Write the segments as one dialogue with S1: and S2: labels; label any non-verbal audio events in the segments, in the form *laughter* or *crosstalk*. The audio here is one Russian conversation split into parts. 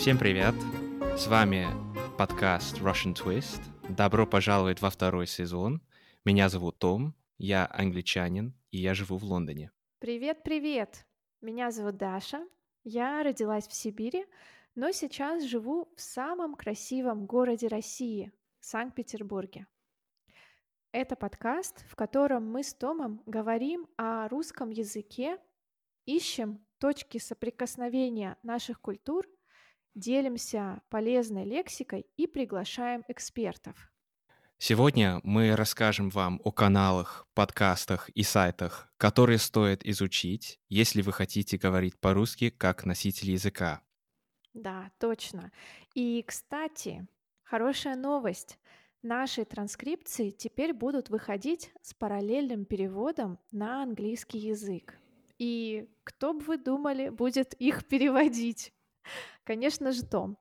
S1: Всем привет! С вами подкаст Russian Twist. Добро пожаловать во второй сезон. Меня зовут Том, я англичанин, и я живу в Лондоне.
S2: Привет-привет! Меня зовут Даша, я родилась в Сибири, но сейчас живу в самом красивом городе России – Санкт-Петербурге. Это подкаст, в котором мы с Томом говорим о русском языке, ищем точки соприкосновения наших культур, делимся полезной лексикой и приглашаем экспертов.
S1: Сегодня мы расскажем вам о каналах, подкастах и сайтах, которые стоит изучить, если вы хотите говорить по-русски как носитель языка.
S2: Да, точно. И, кстати, хорошая новость. Наши транскрипции теперь будут выходить с параллельным переводом на английский язык. И кто бы вы думали, будет их переводить? Конечно же, Том.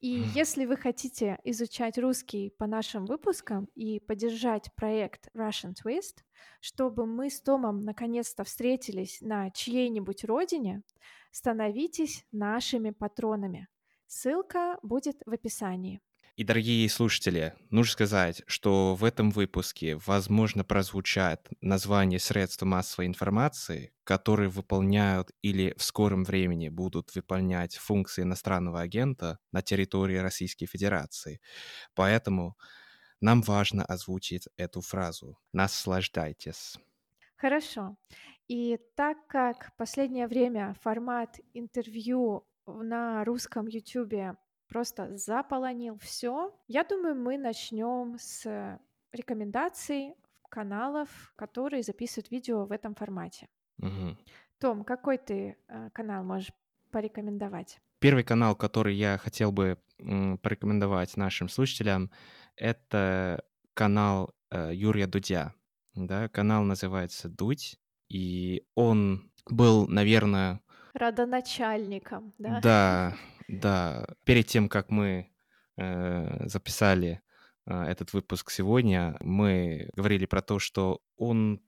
S2: И если вы хотите изучать русский по нашим выпускам и поддержать проект Russian Twist, чтобы мы с Томом наконец-то встретились на чьей-нибудь родине, становитесь нашими патронами. Ссылка будет в описании.
S1: И, дорогие слушатели, нужно сказать, что в этом выпуске, возможно, прозвучат названия средств массовой информации, которые выполняют или в скором времени будут выполнять функции иностранного агента на территории Российской Федерации. Поэтому нам важно озвучить эту фразу. Наслаждайтесь.
S2: Хорошо. И так как в последнее время формат интервью на русском YouTube просто заполонил все. Я думаю, мы начнем с рекомендаций каналов, которые записывают видео в этом формате.
S1: Угу.
S2: Том, какой ты э, канал можешь порекомендовать?
S1: Первый канал, который я хотел бы порекомендовать нашим слушателям, это канал э, Юрия Дудя. Да, канал называется Дудь, и он был, наверное...
S2: Родоначальником, да?
S1: Да, *laughs* да, перед тем, как мы э, записали э, этот выпуск сегодня, мы говорили про то, что он,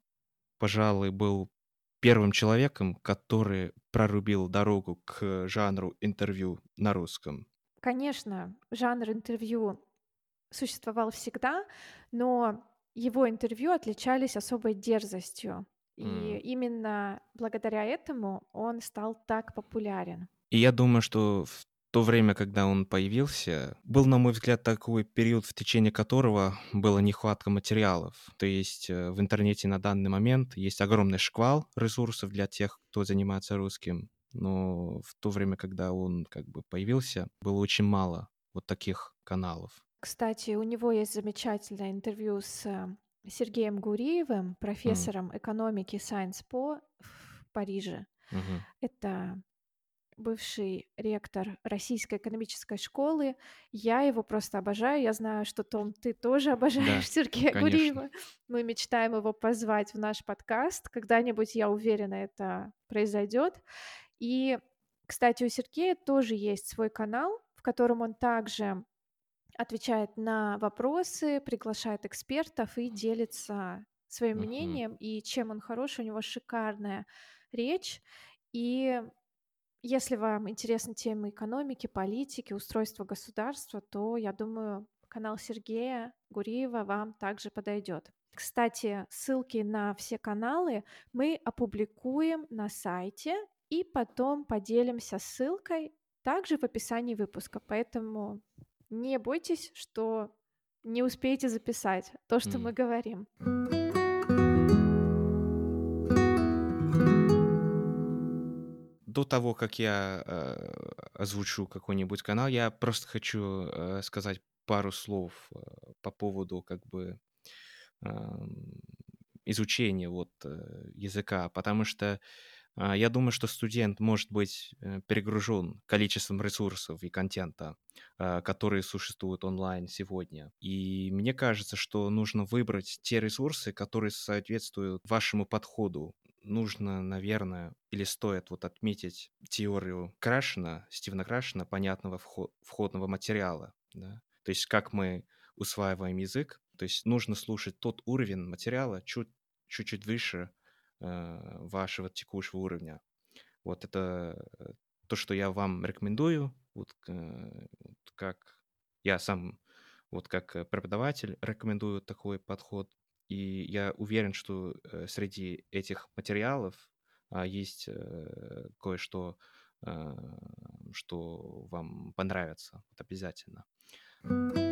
S1: пожалуй, был первым человеком, который прорубил дорогу к жанру интервью на русском.
S2: Конечно, жанр интервью существовал всегда, но его интервью отличались особой дерзостью. И mm. именно благодаря этому он стал так популярен.
S1: И я думаю, что в то время, когда он появился, был, на мой взгляд, такой период, в течение которого была нехватка материалов. То есть э, в интернете на данный момент есть огромный шквал ресурсов для тех, кто занимается русским. Но в то время, когда он как бы появился, было очень мало вот таких каналов.
S2: Кстати, у него есть замечательное интервью с э, Сергеем Гуриевым, профессором mm. экономики Sciences Po в Париже.
S1: Mm-hmm.
S2: Это бывший ректор Российской экономической школы. Я его просто обожаю. Я знаю, что, Том, ты тоже обожаешь да, *laughs* Сергея конечно. Гуриева. Мы мечтаем его позвать в наш подкаст. Когда-нибудь, я уверена, это произойдет. И, кстати, у Сергея тоже есть свой канал, в котором он также отвечает на вопросы, приглашает экспертов и делится своим uh-huh. мнением. И чем он хорош, у него шикарная речь. И если вам интересны темы экономики, политики, устройства государства, то, я думаю, канал Сергея Гуриева вам также подойдет. Кстати, ссылки на все каналы мы опубликуем на сайте и потом поделимся ссылкой также в описании выпуска. Поэтому не бойтесь, что не успеете записать то, что mm. мы говорим.
S1: до того, как я э, озвучу какой-нибудь канал, я просто хочу э, сказать пару слов э, по поводу как бы э, изучения вот э, языка, потому что э, я думаю, что студент может быть э, перегружен количеством ресурсов и контента, э, которые существуют онлайн сегодня. И мне кажется, что нужно выбрать те ресурсы, которые соответствуют вашему подходу нужно, наверное, или стоит вот отметить теорию Крашена, Стивена Крашена, понятного входного материала. Да? То есть как мы усваиваем язык, то есть нужно слушать тот уровень материала чуть, чуть-чуть выше вашего текущего уровня. Вот это э, то, что я вам рекомендую Вот, э, как я сам, вот как э, преподаватель, рекомендую такой подход. И я уверен, что э, среди этих материалов а, есть э, кое-что, э, что вам понравится. Вот обязательно. С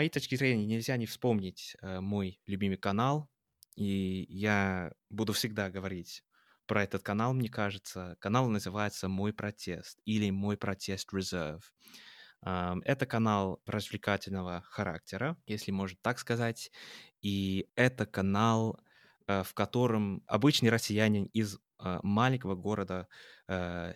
S1: моей точки зрения, нельзя не вспомнить э, мой любимый канал, и я буду всегда говорить про этот канал, мне кажется. Канал называется «Мой протест» или «Мой протест Reserve». Это канал развлекательного характера, если можно так сказать. И это канал, э, в котором обычный россиянин из э, маленького города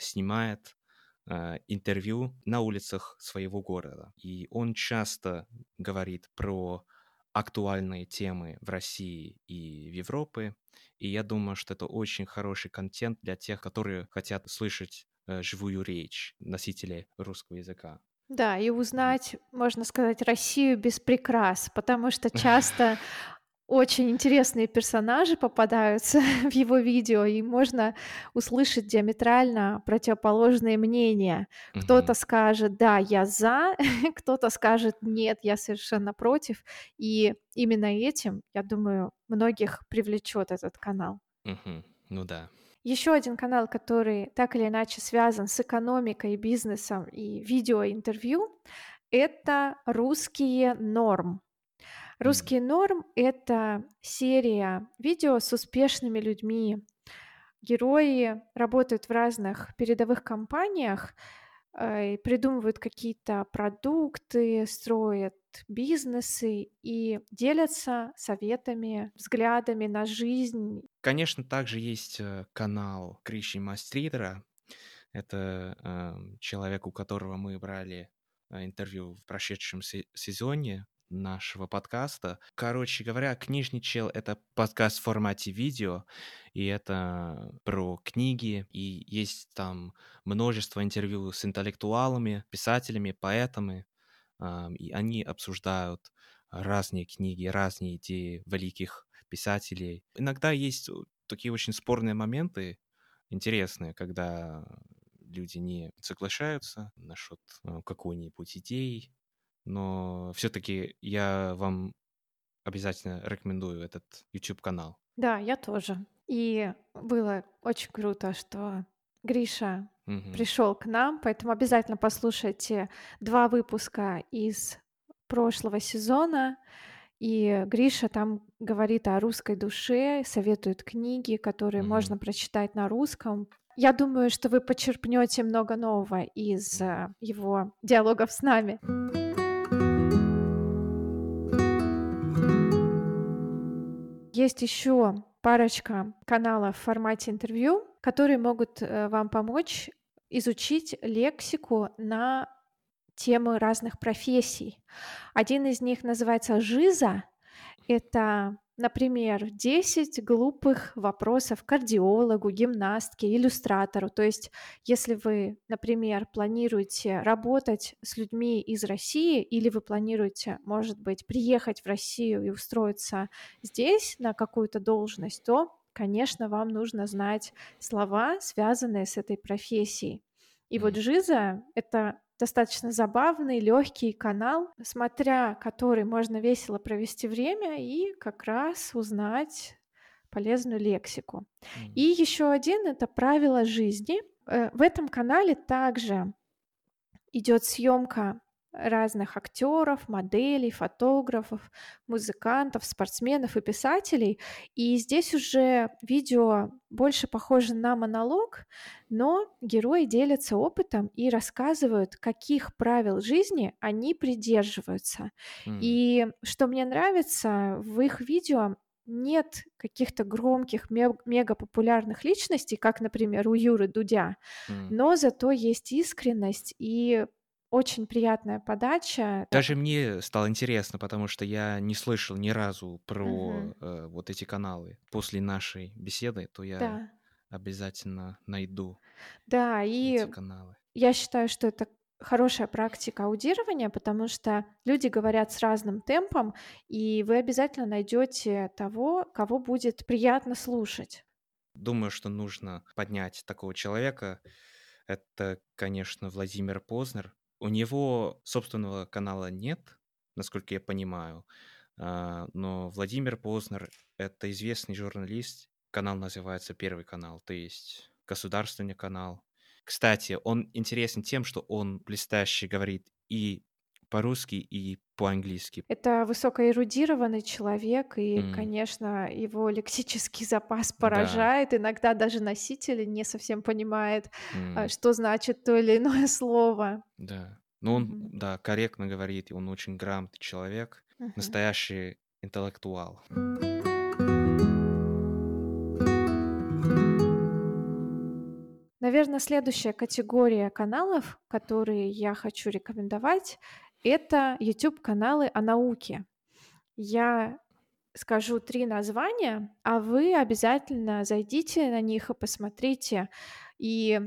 S1: снимает интервью на улицах своего города. И он часто говорит про актуальные темы в России и в Европе. И я думаю, что это очень хороший контент для тех, которые хотят слышать живую речь носителей русского языка.
S2: Да, и узнать, можно сказать, Россию без прикрас, потому что *laughs* часто очень интересные персонажи попадаются *laughs* в его видео, и можно услышать диаметрально противоположные мнения. Кто-то скажет, да, я за, *laughs* кто-то скажет, нет, я совершенно против. И именно этим, я думаю, многих привлечет этот канал.
S1: Ну да.
S2: Еще один канал, который так или иначе связан с экономикой, бизнесом и видеоинтервью, это «Русские норм». «Русские норм» — это серия видео с успешными людьми. Герои работают в разных передовых компаниях, э, придумывают какие-то продукты, строят бизнесы и делятся советами, взглядами на жизнь.
S1: Конечно, также есть э, канал Криши Мастридера. Это э, человек, у которого мы брали э, интервью в прошедшем сезоне нашего подкаста. Короче говоря, «Книжный чел» — это подкаст в формате видео, и это про книги, и есть там множество интервью с интеллектуалами, писателями, поэтами, и они обсуждают разные книги, разные идеи великих писателей. Иногда есть такие очень спорные моменты, интересные, когда люди не соглашаются насчет э, какой-нибудь идеи, но все-таки я вам обязательно рекомендую этот YouTube-канал.
S2: Да, я тоже. И было очень круто, что Гриша угу. пришел к нам, поэтому обязательно послушайте два выпуска из прошлого сезона. И Гриша там говорит о русской душе, советует книги, которые угу. можно прочитать на русском. Я думаю, что вы почерпнете много нового из uh, его диалогов с нами. Есть еще парочка каналов в формате интервью, которые могут э, вам помочь изучить лексику на темы разных профессий. Один из них называется «Жиза». Это Например, 10 глупых вопросов кардиологу, гимнастке, иллюстратору. То есть, если вы, например, планируете работать с людьми из России или вы планируете, может быть, приехать в Россию и устроиться здесь на какую-то должность, то, конечно, вам нужно знать слова, связанные с этой профессией. И вот Жиза — это достаточно забавный, легкий канал, смотря который можно весело провести время и как раз узнать полезную лексику. Mm. И еще один это правила жизни. Э, в этом канале также идет съемка разных актеров, моделей, фотографов, музыкантов, спортсменов и писателей. И здесь уже видео больше похоже на монолог, но герои делятся опытом и рассказывают, каких правил жизни они придерживаются. Mm. И что мне нравится в их видео, нет каких-то громких, мега популярных личностей, как, например, у Юры Дудя, mm. но зато есть искренность и очень приятная подача.
S1: Даже мне стало интересно, потому что я не слышал ни разу про угу. э, вот эти каналы. После нашей беседы, то я да. обязательно найду
S2: да, и эти каналы. Я считаю, что это хорошая практика аудирования, потому что люди говорят с разным темпом, и вы обязательно найдете того, кого будет приятно слушать.
S1: думаю, что нужно поднять такого человека. Это, конечно, Владимир Познер. У него собственного канала нет, насколько я понимаю. А, но Владимир Познер — это известный журналист. Канал называется «Первый канал», то есть государственный канал. Кстати, он интересен тем, что он блестяще говорит и по-русски, и по-английски.
S2: Это высокоэрудированный человек, и, mm. конечно, его лексический запас поражает. Да. Иногда даже носитель не совсем понимает, mm. что значит то или иное *laughs* слово.
S1: Да. Ну, он, mm-hmm. да, корректно говорит, он очень грамотный человек, mm-hmm. настоящий интеллектуал.
S2: Наверное, следующая категория каналов, которые я хочу рекомендовать, это YouTube-каналы о науке. Я скажу три названия, а вы обязательно зайдите на них и посмотрите. И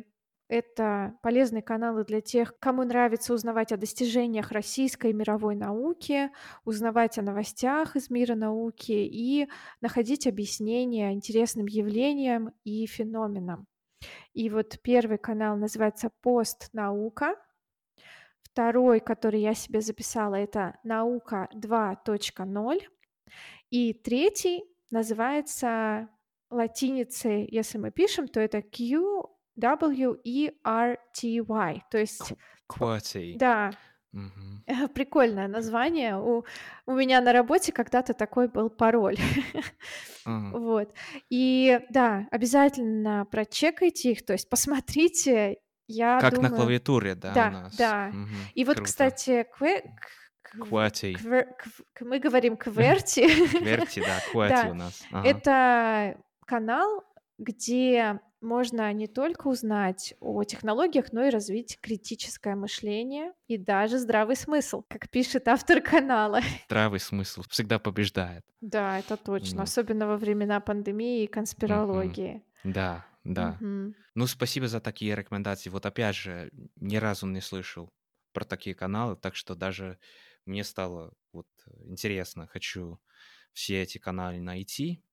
S2: это полезные каналы для тех, кому нравится узнавать о достижениях российской и мировой науки, узнавать о новостях из мира науки и находить объяснения интересным явлениям и феноменам. И вот первый канал называется «Постнаука», Второй, который я себе записала, это наука 2.0. И третий называется латиницей, если мы пишем, то это Q W E R T Y, то есть
S1: QWERTY.
S2: Да. Угу. Прикольное название. У, у меня на работе когда-то такой был пароль. *laughs* Ага. Вот. И да, обязательно прочекайте их, то есть посмотрите я
S1: Как
S2: думаю...
S1: на клавиатуре, да,
S2: да,
S1: у нас.
S2: Да, угу. И вот, Круто. кстати, кве...
S1: Квати.
S2: Квер... Мы говорим кверти.
S1: Кверти, да, *laughs* квати у нас.
S2: Ага. Это канал, где можно не только узнать о технологиях, но и развить критическое мышление и даже здравый смысл, как пишет автор канала. *laughs*
S1: Здравый смысл всегда побеждает.
S2: Да, это точно, mm. особенно во времена пандемии и конспирологии.
S1: Mm-hmm. Да, да. Мгм. Ну, спасибо за такие рекомендации. Вот опять же, ни разу не слышал про такие каналы, так что даже мне стало вот интересно. Хочу все эти каналы найти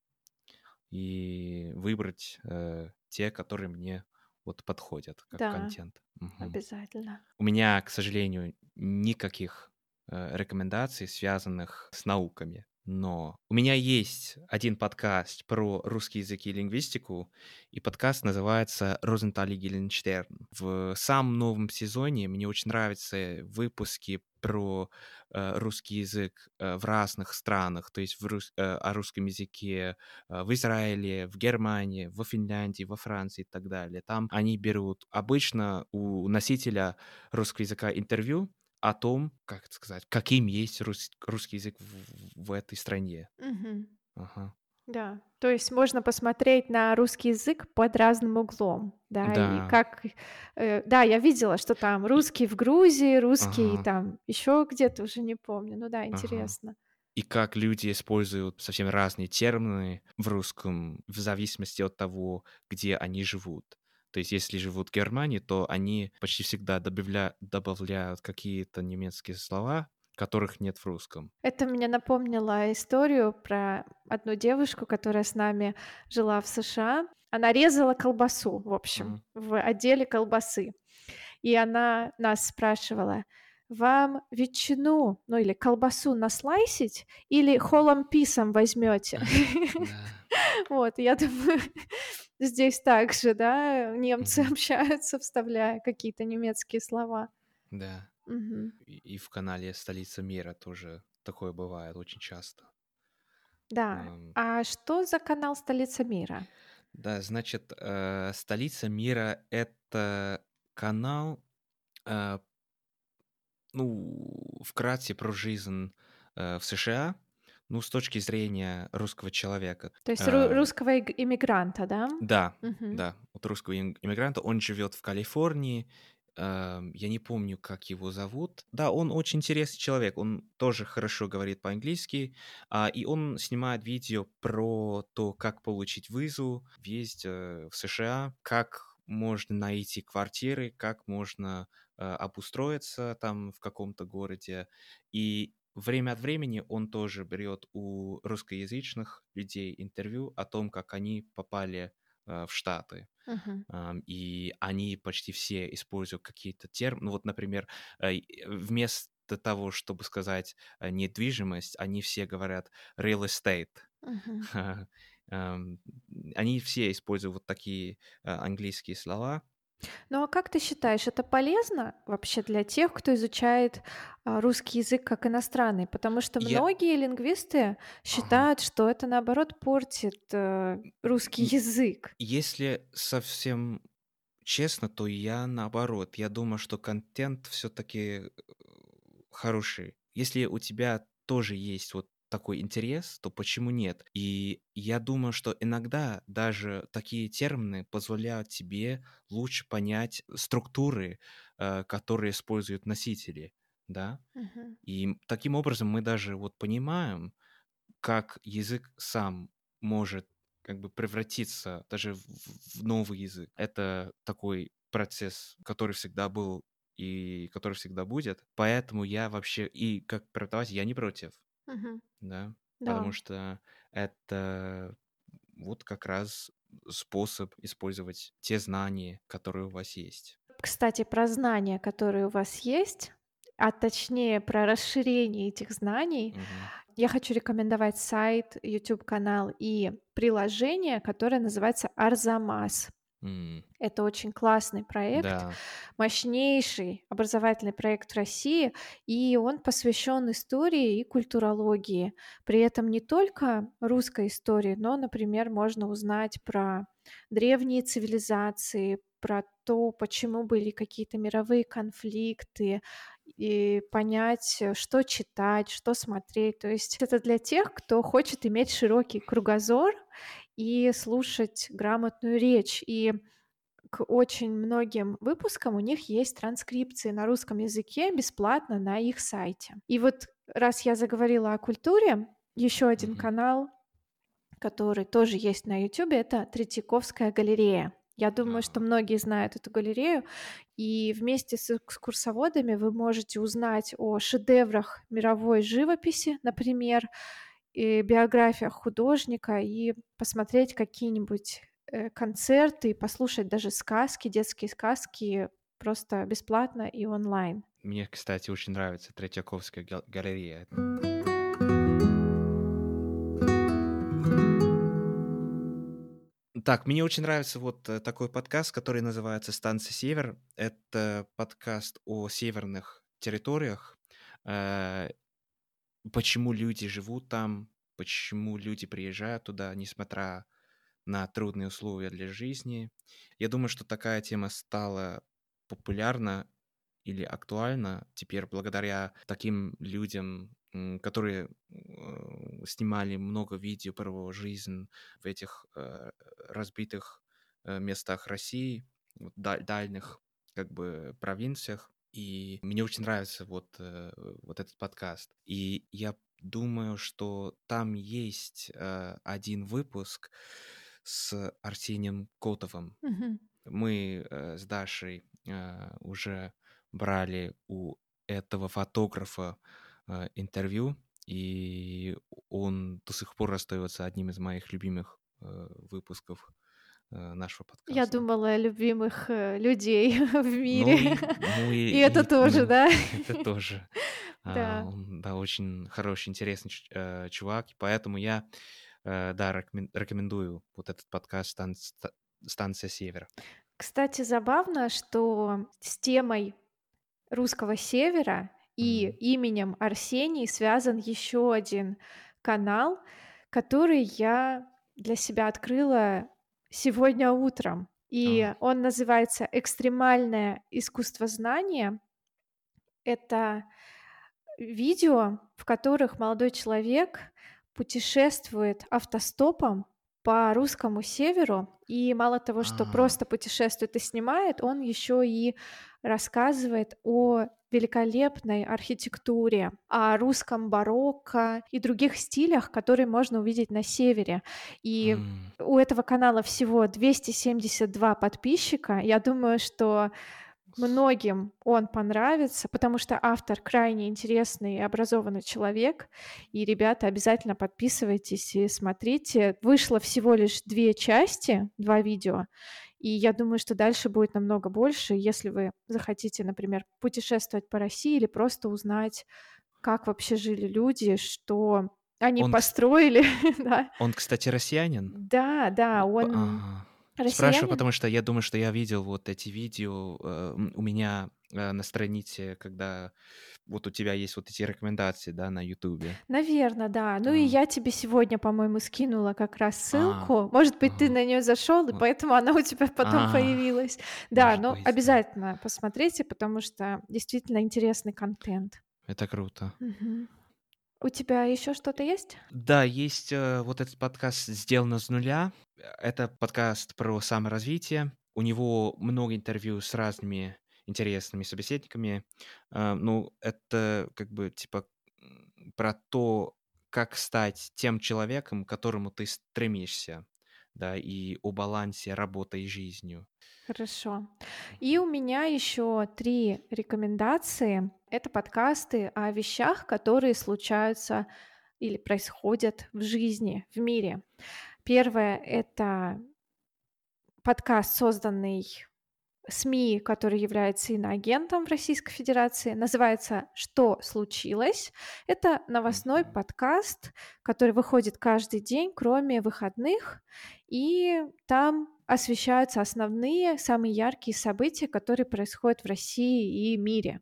S1: и выбрать э, те, которые мне вот подходят как Да, контент. Мгм.
S2: обязательно.
S1: У меня, к сожалению, никаких э, рекомендаций, связанных с науками. Но у меня есть один подкаст про русский язык и лингвистику, и подкаст называется «Розенталь и Геленштерн». В самом новом сезоне мне очень нравятся выпуски про э, русский язык э, в разных странах, то есть в рус, э, о русском языке э, в Израиле, в Германии, во Финляндии, во Франции и так далее. Там они берут обычно у носителя русского языка интервью, о том, как это сказать, каким есть рус, русский язык в, в этой стране.
S2: Угу. Ага. Да, то есть можно посмотреть на русский язык под разным углом, да, да. и как, э, да, я видела, что там русский в Грузии, русский ага. там еще где-то уже не помню, ну да, интересно. Ага.
S1: И как люди используют совсем разные термины в русском в зависимости от того, где они живут. То есть, если живут в Германии, то они почти всегда добавля... добавляют какие-то немецкие слова, которых нет в русском.
S2: Это мне напомнило историю про одну девушку, которая с нами жила в США. Она резала колбасу, в общем, mm-hmm. в отделе колбасы. И она нас спрашивала, вам ветчину, ну или колбасу наслайсить или холом писом возьмете? *laughs* Вот, я думаю, *laughs* здесь также, да, немцы общаются, вставляя какие-то немецкие слова.
S1: Да. И в канале «Столица мира» тоже такое бывает очень часто.
S2: Да. А что за канал «Столица мира»?
S1: Да, значит, э, «Столица мира» — это канал, э, ну, вкратце про жизнь э, в США, ну, с точки зрения русского человека.
S2: То есть ру- русского иммигранта, да?
S1: Да, угу. да, вот русского иммигранта. Он живет в Калифорнии. Я не помню, как его зовут. Да, он очень интересный человек. Он тоже хорошо говорит по-английски. А, и он снимает видео про то, как получить визу, въезд э, в США, как можно найти квартиры, как можно э, обустроиться там в каком-то городе. И время от времени он тоже берет у русскоязычных людей интервью о том, как они попали в Штаты. Uh-huh. И они почти все используют какие-то термины. Ну вот, например, вместо того, чтобы сказать недвижимость, они все говорят real estate. Uh-huh. *laughs* Они все используют вот такие английские слова.
S2: Ну а как ты считаешь, это полезно вообще для тех, кто изучает а, русский язык как иностранный? Потому что Я... многие лингвисты считают, ага. что это наоборот портит э, русский язык.
S1: Если совсем честно, то я наоборот. Я думаю, что контент все-таки э, хороший. Если у тебя тоже есть вот такой интерес, то почему нет? И я думаю, что иногда даже такие термины позволяют тебе лучше понять структуры, э, которые используют носители, да? Uh-huh. И таким образом мы даже вот понимаем, как язык сам может как бы превратиться даже в, в новый язык. Это такой процесс, который всегда был и который всегда будет. Поэтому я вообще и как преподаватель я не против. Мгм. Да, потому что это вот как раз способ использовать те знания, которые у вас есть.
S2: Кстати, про знания, которые у вас есть, а точнее про расширение этих знаний, Мгм. я хочу рекомендовать сайт, YouTube-канал и приложение, которое называется Арзамас. Это очень классный проект, Да. мощнейший образовательный проект в России, и он посвящен истории и культурологии. При этом не только русской истории, но, например, можно узнать про древние цивилизации, про то, почему были какие-то мировые конфликты, и понять, что читать, что смотреть. То есть это для тех, кто хочет иметь широкий кругозор и слушать грамотную речь. И к очень многим выпускам у них есть транскрипции на русском языке бесплатно на их сайте. И вот раз я заговорила о культуре, еще один mm-hmm. канал, который тоже есть на YouTube, это Третьяковская галерея. Я думаю, что многие знают эту галерею, и вместе с экскурсоводами вы можете узнать о шедеврах мировой живописи, например, биографиях художника и посмотреть какие-нибудь э, концерты, послушать даже сказки, детские сказки просто бесплатно и онлайн.
S1: Мне, кстати, очень нравится Третьяковская галерея. Так, мне очень нравится вот э, такой подкаст, который называется «Станция Север». Это подкаст о северных территориях. Почему люди живут там, почему люди приезжают туда, несмотря на трудные условия для жизни. Я думаю, что такая тема стала популярна или актуальна теперь благодаря таким людям, которые э, снимали много видео про жизнь в этих э, разбитых э, местах России, дальних как бы провинциях. И мне очень нравится вот, э, вот этот подкаст. И я думаю, что там есть э, один выпуск с Арсением Котовым. Угу. Мы э, с Дашей уже брали у этого фотографа интервью, и он до сих пор остается одним из моих любимых выпусков Э, нашего подкаста.
S2: Я думала о любимых э, людей *laughs* в ну мире. Ну, ну и, и это и, тоже, ну, да? *laughs*
S1: Это тоже. *laughs* Да. А, он, да, очень хороший, интересный э, чувак, поэтому я, да, рекомендую вот этот подкаст Стан «Станция Севера».
S2: Кстати, забавно, что с темой русского севера и mm-hmm. именем Арсений связан еще один канал, который я для себя открыла сегодня утром. И ага. он называется «Экстремальное искусствознание». Это видео, в которых молодой человек путешествует автостопом по русскому северу. И мало того, что а. просто путешествует и снимает, он еще и рассказывает о великолепной архитектуре, о русском барокко и других стилях, которые можно увидеть на севере. И mm. у этого канала всего 272 подписчика. Я думаю, что многим он понравится, потому что автор крайне интересный и образованный человек. И, ребята, обязательно подписывайтесь и смотрите. Вышло всего лишь две части, два видео. И я думаю, что дальше будет намного больше, если вы захотите, например, путешествовать по России или просто узнать, как вообще жили люди, что они он, построили. *laughs* да.
S1: Он, кстати, россиянин?
S2: Да, да, он...
S1: Ага. Россиянин? Спрашиваю, потому что я думаю, что я видел вот эти видео э, у меня э, на странице, когда вот у тебя есть вот эти рекомендации, да, на Ютубе.
S2: Наверное, да. Ну а. и я тебе сегодня, по-моему, скинула как раз а. ссылку. А. Может быть, а. ты на нее зашел, и поэтому она у тебя потом а. появилась. Да, Может но быть, обязательно да. посмотрите, потому что действительно интересный контент.
S1: Это круто.
S2: Угу. У тебя еще что-то есть?
S1: Да, есть э, вот этот подкаст «Сделано с нуля». Это подкаст про саморазвитие. У него много интервью с разными интересными собеседниками. Э, ну, это как бы типа про то, как стать тем человеком, к которому ты стремишься, да, и о балансе работы и жизнью.
S2: Хорошо. И у меня еще три рекомендации. Это подкасты о вещах, которые случаются или происходят в жизни, в мире. Первое — это подкаст, созданный СМИ, который является иноагентом в Российской Федерации, называется «Что случилось?». Это новостной подкаст, который выходит каждый день, кроме выходных, и там освещаются основные, самые яркие события, которые происходят в России и мире.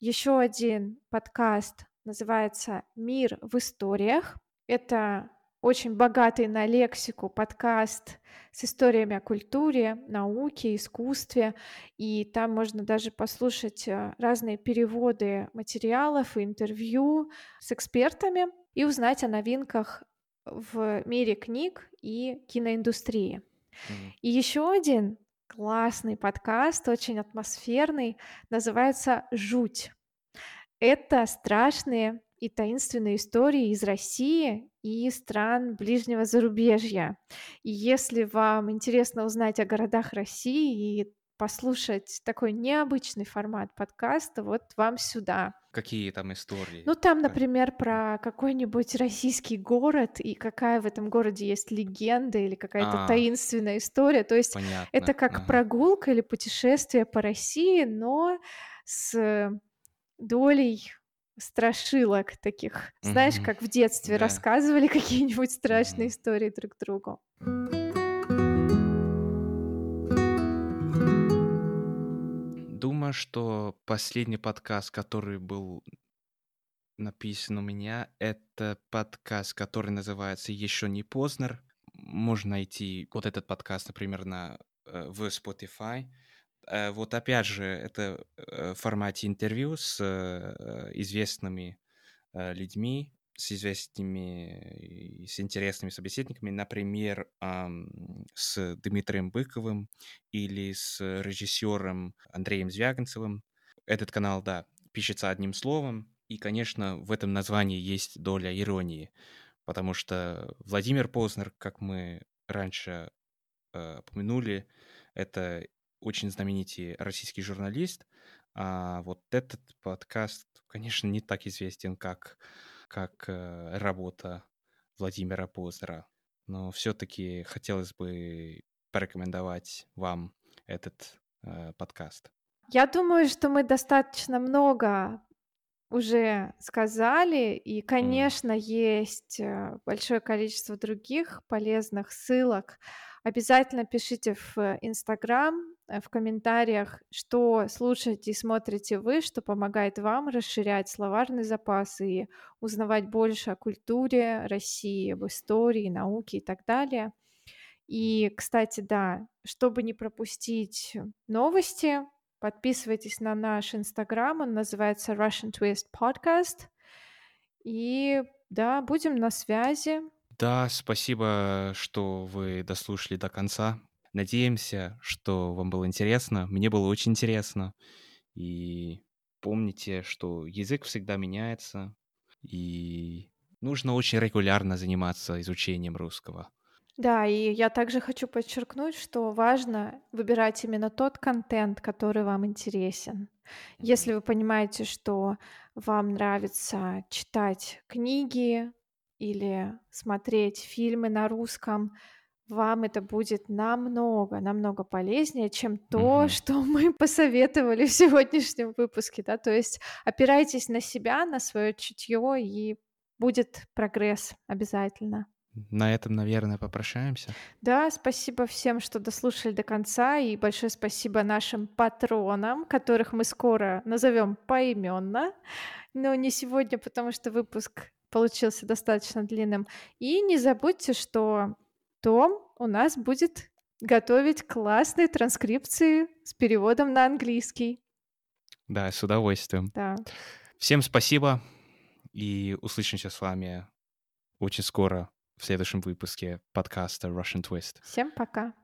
S2: Еще один подкаст называется «Мир в историях». Это очень богатый на лексику подкаст с историями о культуре, науке, искусстве. И там можно даже послушать э, разные переводы материалов и интервью с экспертами и узнать о новинках в мире книг и киноиндустрии. Mm. И еще один классный подкаст, очень атмосферный, называется «Жуть». Это страшные и таинственные истории из России и стран ближнего зарубежья. И если вам интересно узнать о городах России и послушать такой необычный формат подкаста, вот вам сюда.
S1: Какие там истории?
S2: Ну, там, например, про какой-нибудь российский город и какая в этом городе есть легенда или какая-то а, таинственная история. То есть понятно. это как ага. прогулка или путешествие по России, но с долей страшилок таких. Знаешь, как в детстве да. рассказывали *laughs* какие-нибудь страшные истории друг другу.
S1: Думаю, что последний подкаст, который был написан у меня, это подкаст, который называется «Еще не поздно». Можно найти вот этот подкаст, например, на, э, в Spotify. Э, вот опять же, это э, в формате интервью с э, известными людьми, с известными и с интересными собеседниками, например, с Дмитрием Быковым или с режиссером Андреем Звягинцевым. Этот канал, да, пишется одним словом, и, конечно, в этом названии есть доля иронии, потому что Владимир Познер, как мы раньше э, упомянули, это очень знаменитый российский журналист. А вот этот подкаст, конечно, не так известен, как, как э, работа Владимира Познера. Но все-таки хотелось бы порекомендовать вам этот э, подкаст.
S2: Я думаю, что мы достаточно много уже сказали, и, конечно, mm. есть э, большое количество других полезных ссылок. Обязательно пишите в Инстаграм Э, в комментариях, что слушаете и смотрите вы, что помогает вам расширять словарный запас и узнавать больше о культуре России, об истории, науке и так далее. И, кстати, да, чтобы не пропустить новости, подписывайтесь на наш инстаграм, он называется Russian Twist Podcast. И да, будем на связи.
S1: Да, спасибо, что вы дослушали до конца. Надеемся, что вам было интересно. Мне было очень интересно. И помните, что язык всегда меняется, и нужно очень регулярно заниматься изучением русского.
S2: Да, и я также хочу подчеркнуть, что важно выбирать именно тот контент, который вам интересен. Если вы понимаете, что вам нравится читать книги или смотреть фильмы на русском, вам это будет намного, намного полезнее, чем то,
S1: Мгм.
S2: что мы *laughs* посоветовали в сегодняшнем выпуске, да. То есть опирайтесь на себя, на свое чутье, и будет прогресс обязательно.
S1: На этом, наверное, попрощаемся.
S2: Да, спасибо всем, что дослушали до конца, и большое спасибо нашим патронам, которых мы скоро назовем поименно, но не сегодня, потому что выпуск получился достаточно длинным. И не забудьте, что том у нас будет готовить классные транскрипции с переводом на английский.
S1: Да, с удовольствием.
S2: Да.
S1: Всем спасибо, и услышимся с вами очень скоро в следующем выпуске подкаста Russian Twist.
S2: Всем пока.